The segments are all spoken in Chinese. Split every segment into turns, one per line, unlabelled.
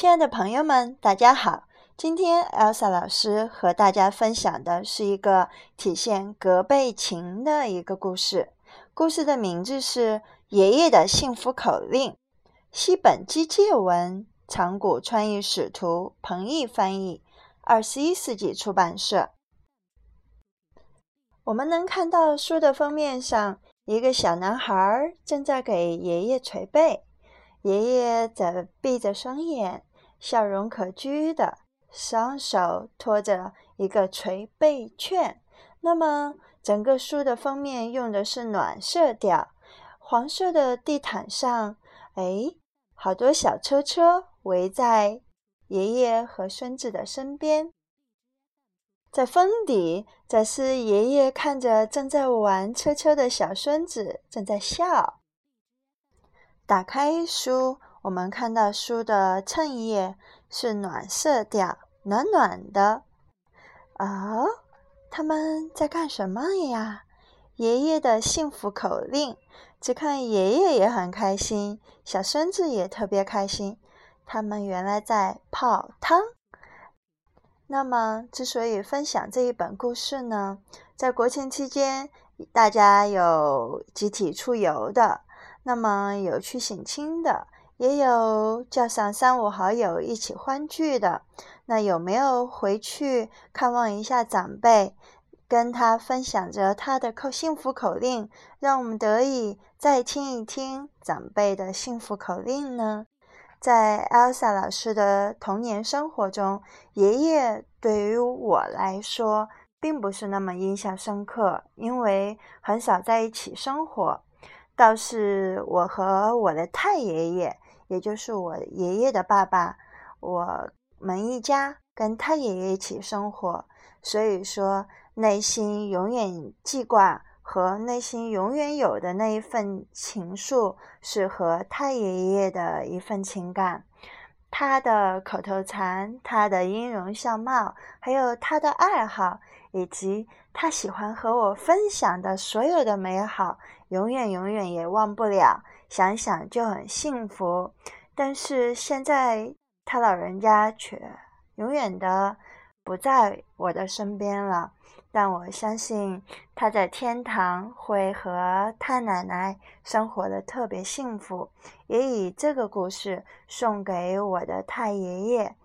亲爱的朋友们，大家好！今天 Elsa 老师和大家分享的是一个体现隔辈情的一个故事。故事的名字是《爷爷的幸福口令》，西本基介文，长谷川义使图，彭毅翻译，二十一世纪出版社。我们能看到书的封面上，一个小男孩正在给爷爷捶背。爷爷则闭着双眼，笑容可掬的，双手托着一个捶背券。那么，整个书的封面用的是暖色调，黄色的地毯上，哎，好多小车车围在爷爷和孙子的身边。在封底，则是爷爷看着正在玩车车的小孙子，正在笑。打开书，我们看到书的衬页是暖色调，暖暖的。哦，他们在干什么呀？爷爷的幸福口令。只看爷爷也很开心，小孙子也特别开心。他们原来在泡汤。那么，之所以分享这一本故事呢，在国庆期间，大家有集体出游的。那么有去省亲的，也有叫上三五好友一起欢聚的。那有没有回去看望一下长辈，跟他分享着他的口幸福口令，让我们得以再听一听长辈的幸福口令呢？在 Elsa 老师的童年生活中，爷爷对于我来说并不是那么印象深刻，因为很少在一起生活。倒是我和我的太爷爷，也就是我爷爷的爸爸，我们一家跟太爷爷一起生活，所以说内心永远记挂和内心永远有的那一份情愫，是和太爷爷的一份情感。他的口头禅，他的音容笑貌，还有他的爱好，以及他喜欢和我分享的所有的美好。永远永远也忘不了，想想就很幸福。但是现在他老人家却永远的不在我的身边了。但我相信他在天堂会和太奶奶生活的特别幸福。也以这个故事送给我的太爷爷，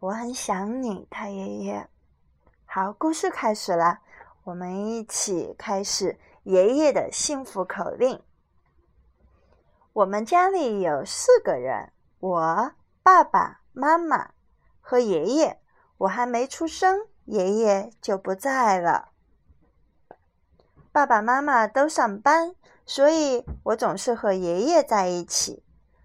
我很想你，太爷爷。好，故事开始了，我们一起开始。爷爷的幸福口令。我们家里有四个人，我爸爸妈妈和爷爷。我还没出生，爷爷就不在了。爸爸妈妈都上班，所以我总是和爷爷在一起。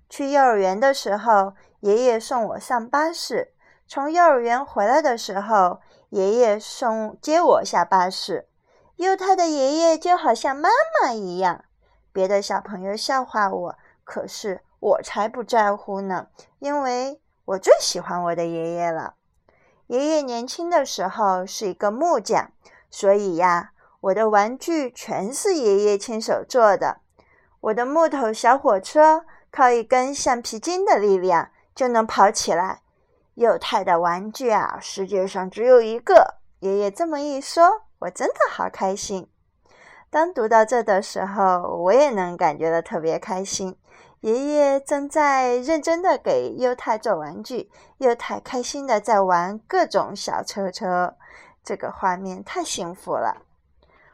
去幼儿园的时候，爷爷送我上巴士；从幼儿园回来的时候，爷爷送接我下巴士。幼太的爷爷就好像妈妈一样，别的小朋友笑话我，可是我才不在乎呢，因为我最喜欢我的爷爷了。爷爷年轻的时候是一个木匠，所以呀，我的玩具全是爷爷亲手做的。我的木头小火车靠一根橡皮筋的力量就能跑起来。幼太的玩具啊，世界上只有一个。爷爷这么一说。我真的好开心。当读到这的时候，我也能感觉到特别开心。爷爷正在认真的给幼太做玩具，幼太开心的在玩各种小车车，这个画面太幸福了。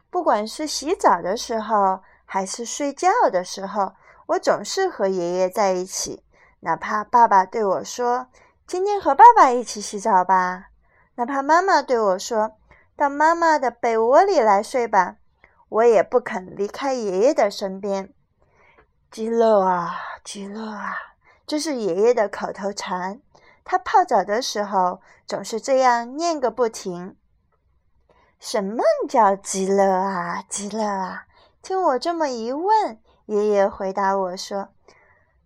不管是洗澡的时候，还是睡觉的时候，我总是和爷爷在一起。哪怕爸爸对我说：“今天和爸爸一起洗澡吧。”哪怕妈妈对我说。到妈妈的被窝里来睡吧，我也不肯离开爷爷的身边。极乐啊，极乐啊，这是爷爷的口头禅。他泡澡的时候总是这样念个不停。什么叫极乐啊，极乐啊？听我这么一问，爷爷回答我说：“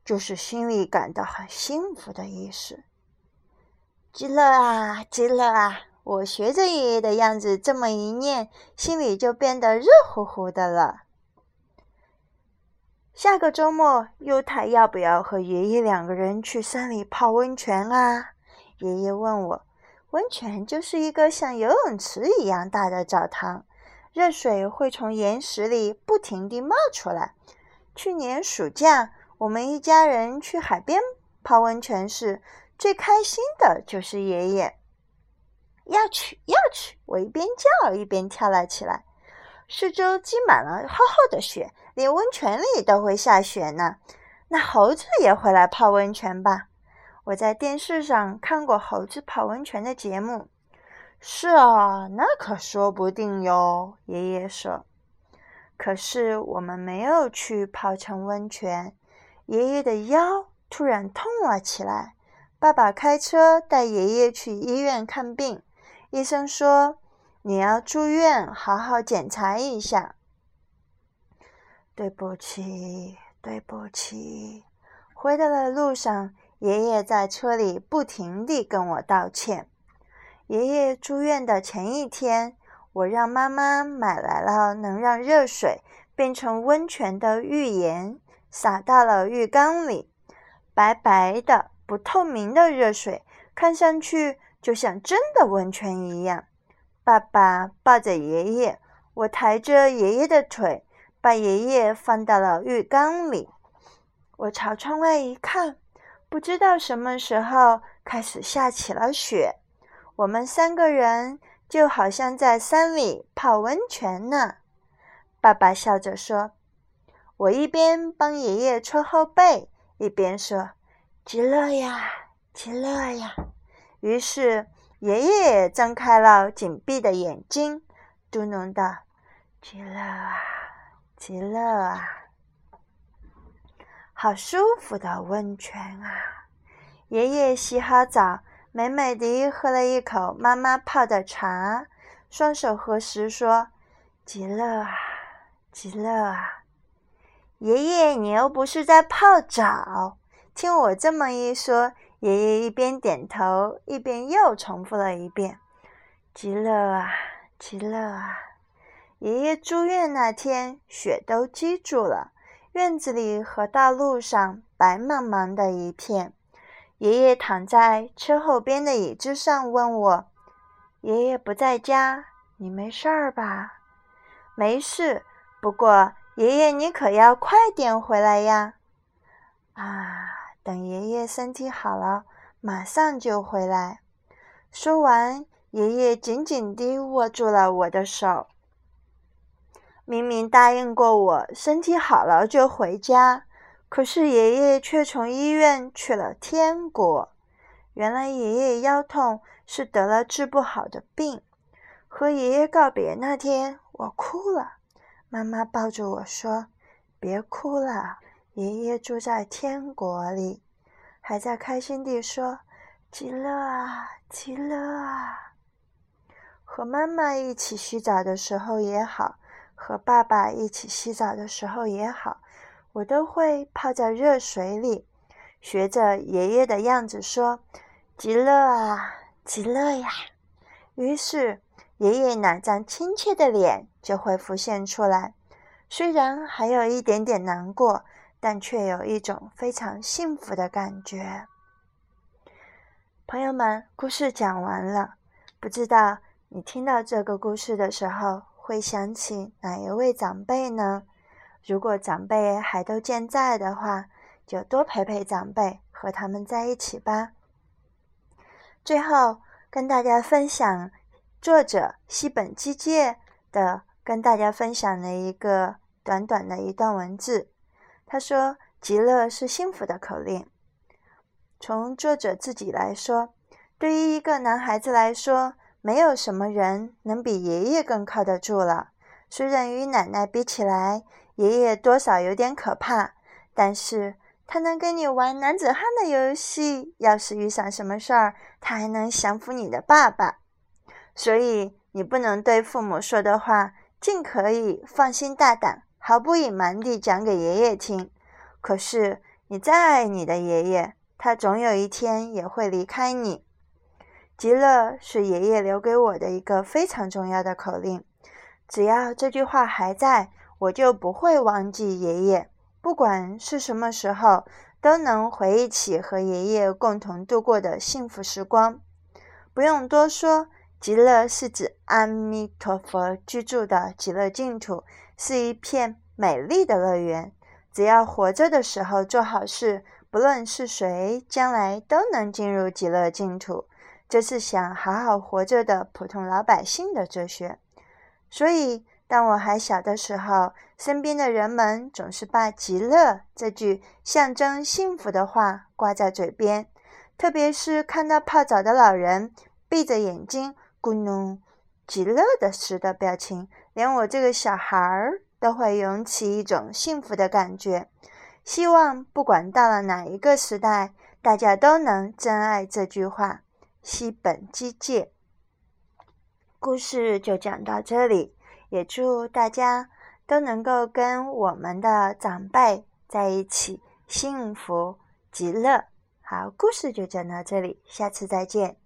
就是心里感到很幸福的意思。”极乐啊，极乐啊。我学着爷爷的样子这么一念，心里就变得热乎乎的了。下个周末，优太要不要和爷爷两个人去山里泡温泉啊？爷爷问我。温泉就是一个像游泳池一样大的澡堂，热水会从岩石里不停地冒出来。去年暑假，我们一家人去海边泡温泉时，最开心的就是爷爷。要去，要去！我一边叫一边跳了起来。四周积满了厚厚的雪，连温泉里都会下雪呢。那猴子也会来泡温泉吧？我在电视上看过猴子泡温泉的节目。是啊，那可说不定哟。爷爷说。可是我们没有去泡成温泉。爷爷的腰突然痛了起来。爸爸开车带爷爷去医院看病。医生说：“你要住院，好好检查一下。”对不起，对不起。回来的路上。爷爷在车里不停地跟我道歉。爷爷住院的前一天，我让妈妈买来了能让热水变成温泉的浴盐，洒到了浴缸里。白白的、不透明的热水，看上去就像真的温泉一样。爸爸抱着爷爷，我抬着爷爷的腿，把爷爷放到了浴缸里。我朝窗外一看。不知道什么时候开始下起了雪，我们三个人就好像在山里泡温泉呢。爸爸笑着说：“我一边帮爷爷搓后背，一边说：‘极乐呀，极乐呀。’于是爷爷睁开了紧闭的眼睛，嘟哝道：‘极乐啊，极乐啊。’”好舒服的温泉啊！爷爷洗好澡，美美地喝了一口妈妈泡的茶，双手合十说：“极乐啊，极乐啊！”爷爷，你又不是在泡澡。听我这么一说，爷爷一边点头，一边又重复了一遍：“极乐啊，极乐啊！”爷爷住院那天，雪都积住了。院子里和道路上白茫茫的一片。爷爷躺在车后边的椅子上，问我：“爷爷不在家，你没事儿吧？”“没事，不过爷爷你可要快点回来呀！”“啊，等爷爷身体好了，马上就回来。”说完，爷爷紧紧地握住了我的手。明明答应过我，身体好了就回家，可是爷爷却从医院去了天国。原来爷爷腰痛是得了治不好的病。和爷爷告别那天，我哭了。妈妈抱着我说：“别哭了，爷爷住在天国里。”还在开心地说：“极乐啊，极乐啊！”和妈妈一起洗澡的时候也好。和爸爸一起洗澡的时候也好，我都会泡在热水里，学着爷爷的样子说：“极乐啊，极乐呀！”于是，爷爷那张亲切的脸就会浮现出来。虽然还有一点点难过，但却有一种非常幸福的感觉。朋友们，故事讲完了，不知道你听到这个故事的时候。会想起哪一位长辈呢？如果长辈还都健在的话，就多陪陪长辈，和他们在一起吧。最后跟大家分享作者西本基介的跟大家分享的一个短短的一段文字。他说：“极乐是幸福的口令。”从作者自己来说，对于一个男孩子来说。没有什么人能比爷爷更靠得住了。虽然与奶奶比起来，爷爷多少有点可怕，但是他能跟你玩男子汉的游戏。要是遇上什么事儿，他还能降服你的爸爸。所以你不能对父母说的话，尽可以放心大胆、毫不隐瞒地讲给爷爷听。可是你再爱你的爷爷，他总有一天也会离开你。极乐是爷爷留给我的一个非常重要的口令，只要这句话还在，我就不会忘记爷爷，不管是什么时候，都能回忆起和爷爷共同度过的幸福时光。不用多说，极乐是指阿弥陀佛居住的极乐净土，是一片美丽的乐园。只要活着的时候做好事，不论是谁，将来都能进入极乐净土。这是想好好活着的普通老百姓的哲学。所以，当我还小的时候，身边的人们总是把“极乐”这句象征幸福的话挂在嘴边。特别是看到泡澡的老人闭着眼睛咕哝“极乐”的时的表情，连我这个小孩儿。都会涌起一种幸福的感觉。希望不管到了哪一个时代，大家都能珍爱这句话，西本基戒。故事就讲到这里，也祝大家都能够跟我们的长辈在一起，幸福极乐。好，故事就讲到这里，下次再见。